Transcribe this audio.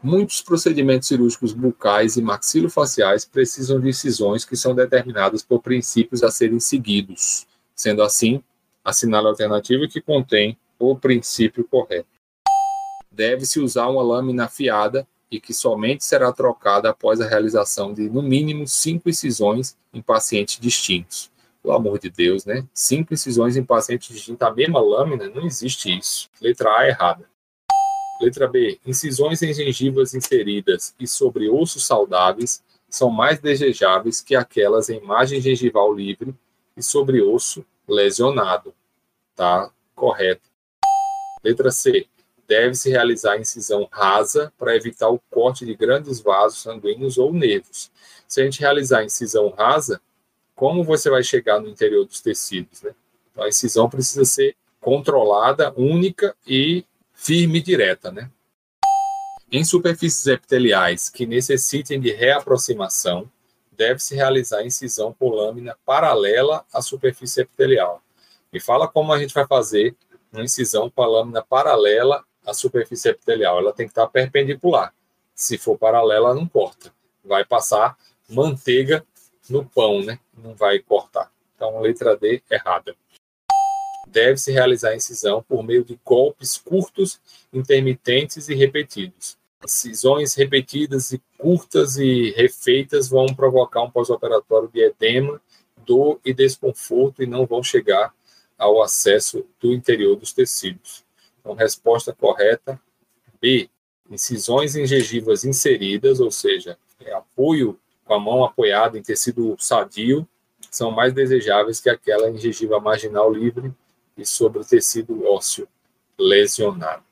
Muitos procedimentos cirúrgicos bucais e maxilofaciais precisam de incisões que são determinadas por princípios a serem seguidos. Sendo assim, assinale a alternativa que contém o princípio correto. Deve-se usar uma lâmina afiada e que somente será trocada após a realização de, no mínimo, cinco incisões em pacientes distintos. Pelo amor de Deus, né? Cinco incisões em pacientes distintos, a mesma lâmina, não existe isso. Letra A errada. Letra B. Incisões em gengivas inseridas e sobre ossos saudáveis são mais desejáveis que aquelas em margem gengival livre e sobre osso lesionado. Tá correto. Letra C. Deve-se realizar incisão rasa para evitar o corte de grandes vasos sanguíneos ou nervos. Se a gente realizar incisão rasa, como você vai chegar no interior dos tecidos? Né? Então, a incisão precisa ser controlada, única e firme e direta, né? Em superfícies epiteliais que necessitem de reaproximação, deve-se realizar incisão por lâmina paralela à superfície epitelial. Me fala como a gente vai fazer uma incisão com a lâmina paralela à superfície epitelial. Ela tem que estar perpendicular. Se for paralela, não corta. Vai passar manteiga no pão, né? Não vai cortar. Então, letra D errada deve-se realizar a incisão por meio de golpes curtos, intermitentes e repetidos. Incisões repetidas e curtas e refeitas vão provocar um pós-operatório de edema, dor e desconforto e não vão chegar ao acesso do interior dos tecidos. Então, resposta correta B. Incisões em gengivas inseridas, ou seja, é apoio com a mão apoiada em tecido sadio, são mais desejáveis que aquela em gengiva marginal livre e sobre o tecido ósseo lesionado.